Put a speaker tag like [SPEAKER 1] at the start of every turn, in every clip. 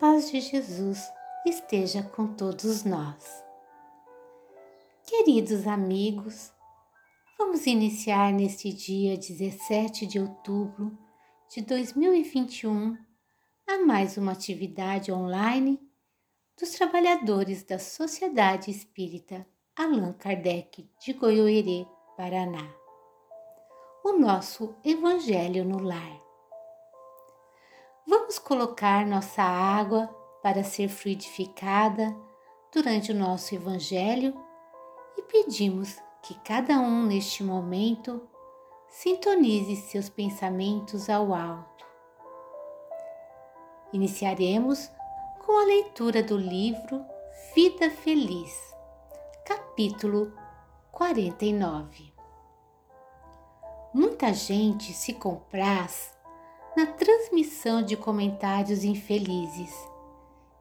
[SPEAKER 1] paz de Jesus esteja com todos nós. Queridos amigos, vamos iniciar neste dia 17 de outubro de 2021 a mais uma atividade online dos trabalhadores da Sociedade Espírita Allan Kardec de Goiôerê, Paraná. O nosso Evangelho no Lar. Vamos colocar nossa água para ser fluidificada durante o nosso Evangelho e pedimos que cada um neste momento sintonize seus pensamentos ao alto. Iniciaremos com a leitura do livro Vida Feliz, capítulo 49. Muita gente se compraz na transmissão de comentários infelizes,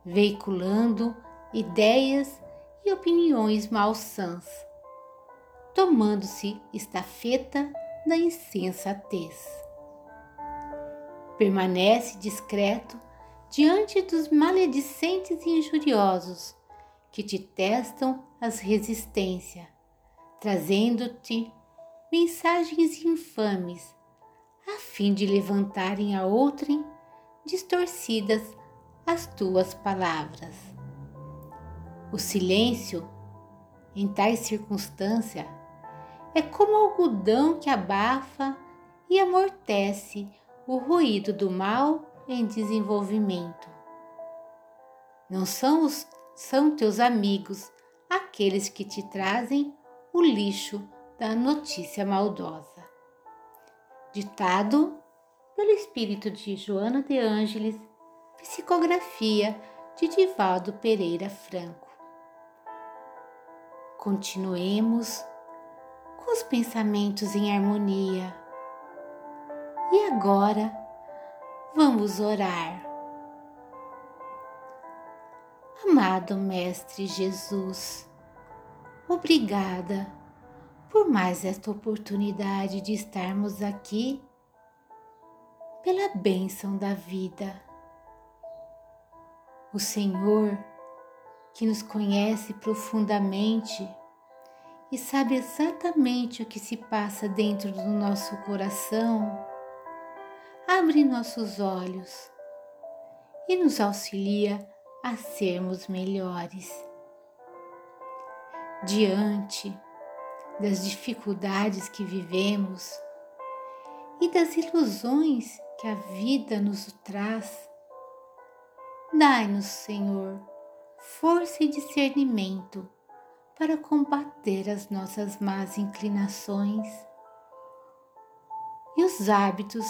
[SPEAKER 1] veiculando ideias e opiniões malsãs, tomando-se estafeta da insensatez. Permanece discreto diante dos maledicentes e injuriosos que te testam as resistências, trazendo-te mensagens infames, a fim de levantarem a outrem distorcidas as tuas palavras. O silêncio, em tais circunstâncias, é como algodão que abafa e amortece o ruído do mal em desenvolvimento. Não são, os, são teus amigos aqueles que te trazem o lixo da notícia maldosa. Ditado pelo espírito de Joana de Ângeles, psicografia de Divaldo Pereira Franco. Continuemos com os pensamentos em harmonia. E agora, vamos orar. Amado Mestre Jesus, obrigada por mais esta oportunidade de estarmos aqui pela bênção da vida. O Senhor, que nos conhece profundamente e sabe exatamente o que se passa dentro do nosso coração, abre nossos olhos e nos auxilia a sermos melhores. Diante das dificuldades que vivemos e das ilusões que a vida nos traz. Dai-nos, Senhor, força e discernimento para combater as nossas más inclinações e os hábitos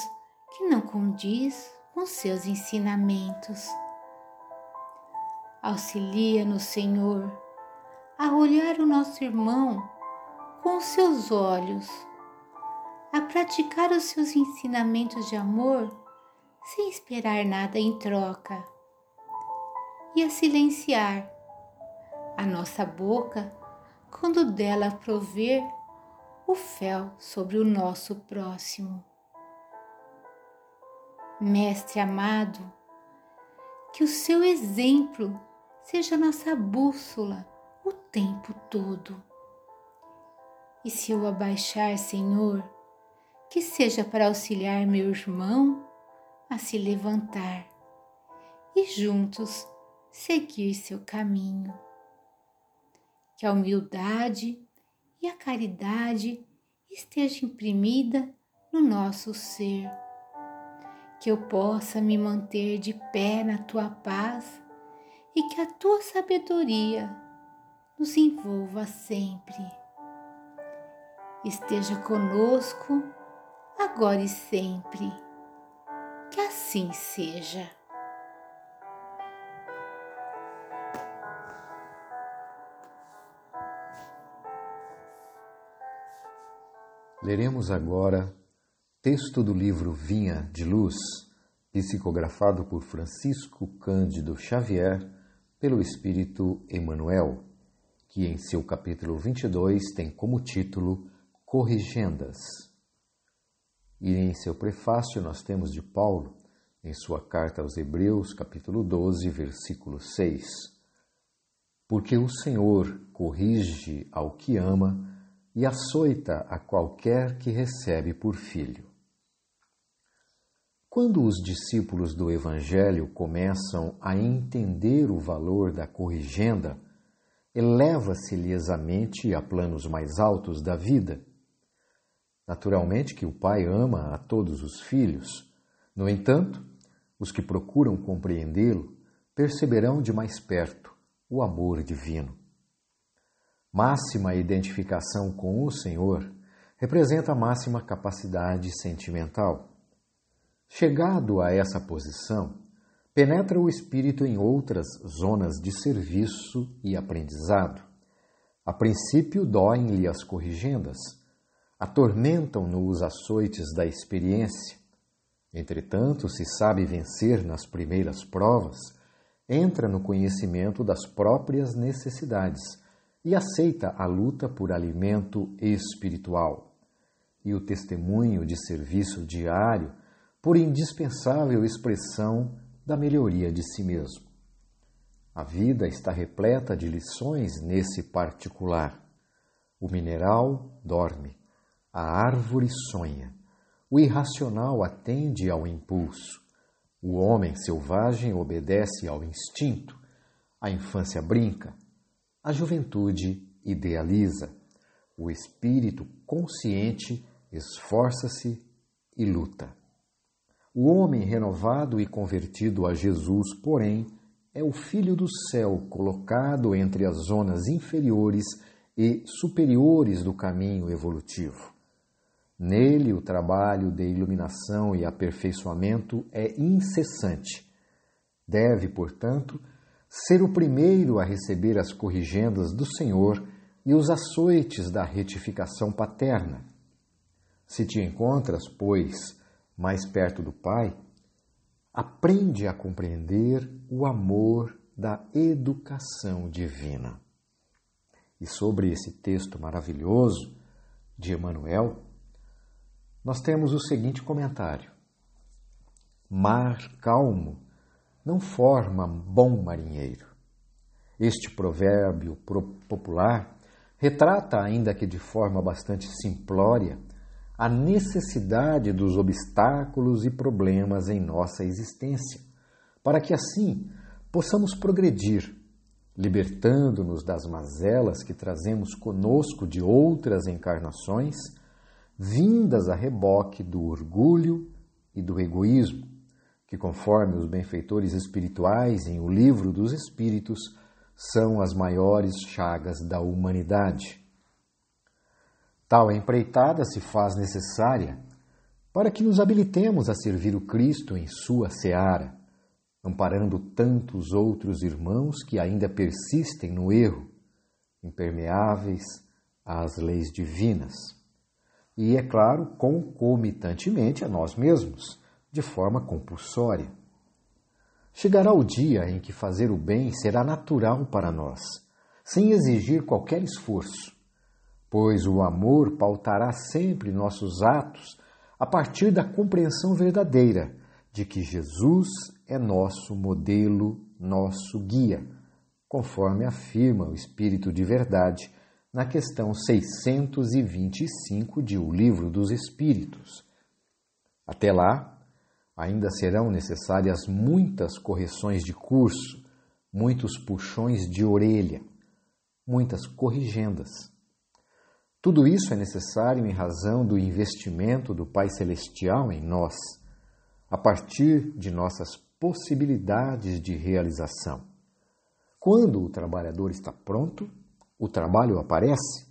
[SPEAKER 1] que não condiz com seus ensinamentos. Auxilia-nos, Senhor, a olhar o nosso irmão com seus olhos, a praticar os seus ensinamentos de amor sem esperar nada em troca, e a silenciar a nossa boca quando dela prover o fel sobre o nosso próximo. Mestre amado, que o seu exemplo seja nossa bússola o tempo todo e se eu abaixar, Senhor, que seja para auxiliar meu irmão a se levantar e juntos seguir seu caminho. Que a humildade e a caridade esteja imprimida no nosso ser. Que eu possa me manter de pé na tua paz e que a tua sabedoria nos envolva sempre esteja conosco agora e sempre. Que assim seja.
[SPEAKER 2] Leremos agora texto do livro Vinha de Luz, psicografado por Francisco Cândido Xavier pelo Espírito Emmanuel, que em seu capítulo 22 tem como título corrigendas. E em seu prefácio nós temos de Paulo, em sua carta aos Hebreus, capítulo 12, versículo 6. Porque o Senhor corrige ao que ama e açoita a qualquer que recebe por filho. Quando os discípulos do Evangelho começam a entender o valor da corrigenda, eleva-se-lhes a mente a planos mais altos da vida. Naturalmente que o pai ama a todos os filhos. No entanto, os que procuram compreendê-lo perceberão de mais perto o amor divino. Máxima identificação com o Senhor representa a máxima capacidade sentimental. Chegado a essa posição, penetra o espírito em outras zonas de serviço e aprendizado. A princípio doem-lhe as corrigendas, atormentam-no os açoites da experiência. Entretanto, se sabe vencer nas primeiras provas, entra no conhecimento das próprias necessidades e aceita a luta por alimento espiritual. E o testemunho de serviço diário por indispensável expressão da melhoria de si mesmo. A vida está repleta de lições nesse particular. O mineral dorme, a árvore sonha, o irracional atende ao impulso, o homem selvagem obedece ao instinto, a infância brinca, a juventude idealiza, o espírito consciente esforça-se e luta. O homem renovado e convertido a Jesus, porém, é o Filho do céu colocado entre as zonas inferiores e superiores do caminho evolutivo. Nele, o trabalho de iluminação e aperfeiçoamento é incessante. Deve, portanto, ser o primeiro a receber as corrigendas do Senhor e os açoites da retificação paterna. Se te encontras, pois, mais perto do Pai, aprende a compreender o amor da educação divina. E sobre esse texto maravilhoso de Emmanuel, nós temos o seguinte comentário: Mar calmo não forma bom marinheiro. Este provérbio popular retrata, ainda que de forma bastante simplória, a necessidade dos obstáculos e problemas em nossa existência, para que assim possamos progredir, libertando-nos das mazelas que trazemos conosco de outras encarnações, vindas a reboque do orgulho e do egoísmo, que, conforme os benfeitores espirituais em O Livro dos Espíritos, são as maiores chagas da humanidade. Tal empreitada se faz necessária para que nos habilitemos a servir o Cristo em sua seara, amparando tantos outros irmãos que ainda persistem no erro, impermeáveis às leis divinas. E, é claro, concomitantemente a nós mesmos, de forma compulsória. Chegará o dia em que fazer o bem será natural para nós, sem exigir qualquer esforço pois o amor pautará sempre nossos atos a partir da compreensão verdadeira de que Jesus é nosso modelo, nosso guia, conforme afirma o Espírito de Verdade na questão 625 de O Livro dos Espíritos. Até lá, ainda serão necessárias muitas correções de curso, muitos puxões de orelha, muitas corrigendas tudo isso é necessário em razão do investimento do Pai Celestial em nós, a partir de nossas possibilidades de realização. Quando o trabalhador está pronto, o trabalho aparece.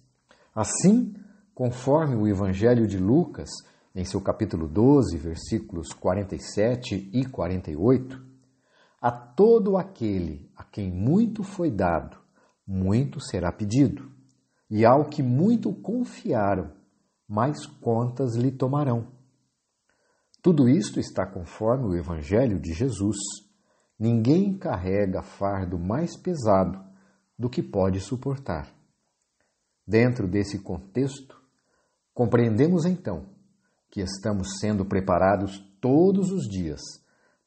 [SPEAKER 2] Assim, conforme o Evangelho de Lucas, em seu capítulo 12, versículos 47 e 48, a todo aquele a quem muito foi dado, muito será pedido e ao que muito confiaram, mais contas lhe tomarão. Tudo isto está conforme o Evangelho de Jesus. Ninguém carrega fardo mais pesado do que pode suportar. Dentro desse contexto, compreendemos então que estamos sendo preparados todos os dias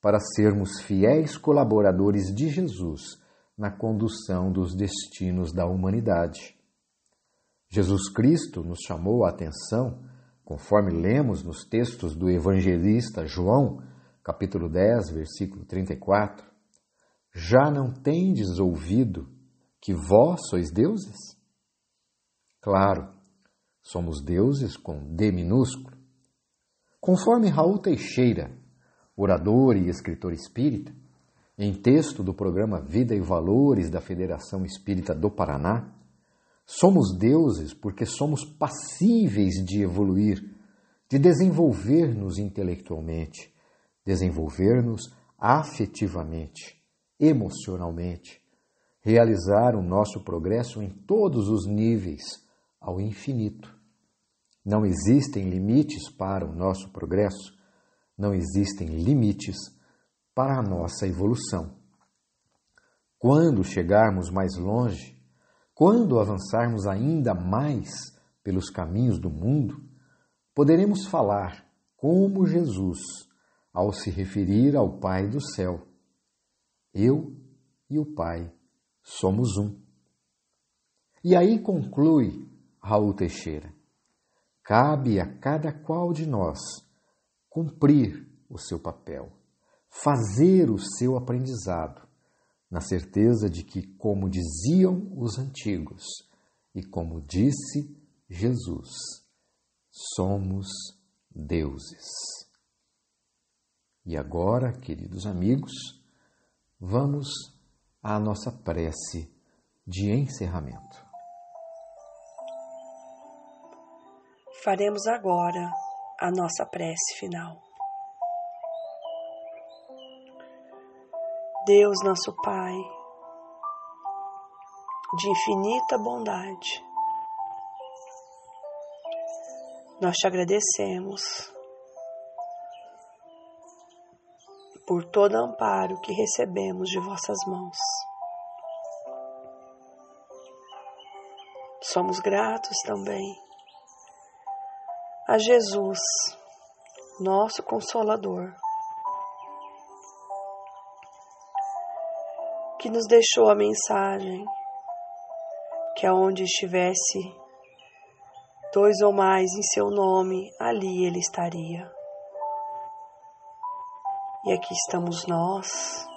[SPEAKER 2] para sermos fiéis colaboradores de Jesus na condução dos destinos da humanidade. Jesus Cristo nos chamou a atenção, conforme lemos nos textos do evangelista João, capítulo 10, versículo 34. Já não tendes ouvido que vós sois deuses? Claro, somos deuses com D minúsculo. Conforme Raul Teixeira, orador e escritor espírita, em texto do programa Vida e Valores da Federação Espírita do Paraná, somos deuses porque somos passíveis de evoluir, de desenvolver-nos intelectualmente, desenvolver-nos afetivamente, emocionalmente, realizar o nosso progresso em todos os níveis, ao infinito. Não existem limites para o nosso progresso, não existem limites para a nossa evolução. Quando chegarmos mais longe, quando avançarmos ainda mais pelos caminhos do mundo, poderemos falar como Jesus ao se referir ao Pai do céu. Eu e o Pai somos um. E aí conclui Raul Teixeira: cabe a cada qual de nós cumprir o seu papel, fazer o seu aprendizado, na certeza de que, como diziam os antigos e como disse Jesus, somos deuses. E agora, queridos amigos, vamos à nossa prece de encerramento.
[SPEAKER 3] Faremos agora a nossa prece final. Deus, nosso Pai, de infinita bondade, nós te agradecemos por todo amparo que recebemos de vossas mãos. Somos gratos também a Jesus, nosso Consolador, que nos deixou a mensagem que aonde estivesse dois ou mais em seu nome, ali ele estaria. E aqui estamos nós,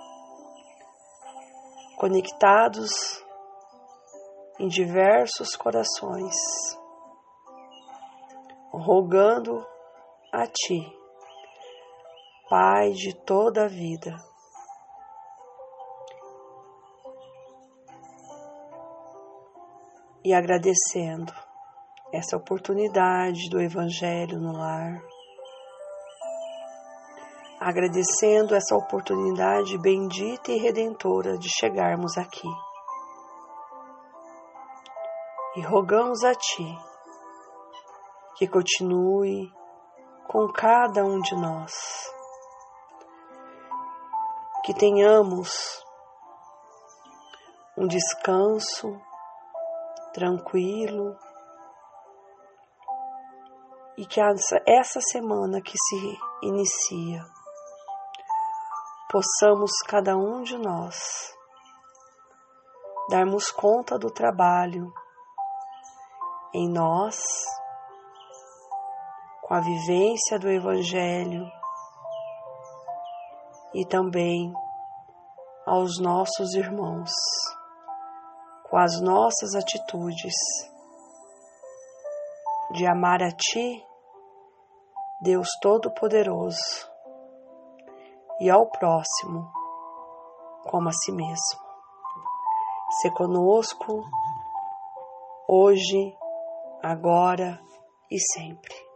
[SPEAKER 3] conectados em diversos corações rogando a Ti, Pai de toda a vida. E agradecendo essa oportunidade do Evangelho no lar, agradecendo essa oportunidade bendita e redentora de chegarmos aqui. E rogamos a Ti que continue com cada um de nós. Que tenhamos um descanso tranquilo e que essa semana que se inicia possamos cada um de nós darmos conta do trabalho em nós com a vivência do Evangelho e também aos nossos irmãos, com as nossas atitudes de amar a Ti, Deus Todo-Poderoso, e ao próximo como a si mesmo. Se conosco, hoje, agora e sempre.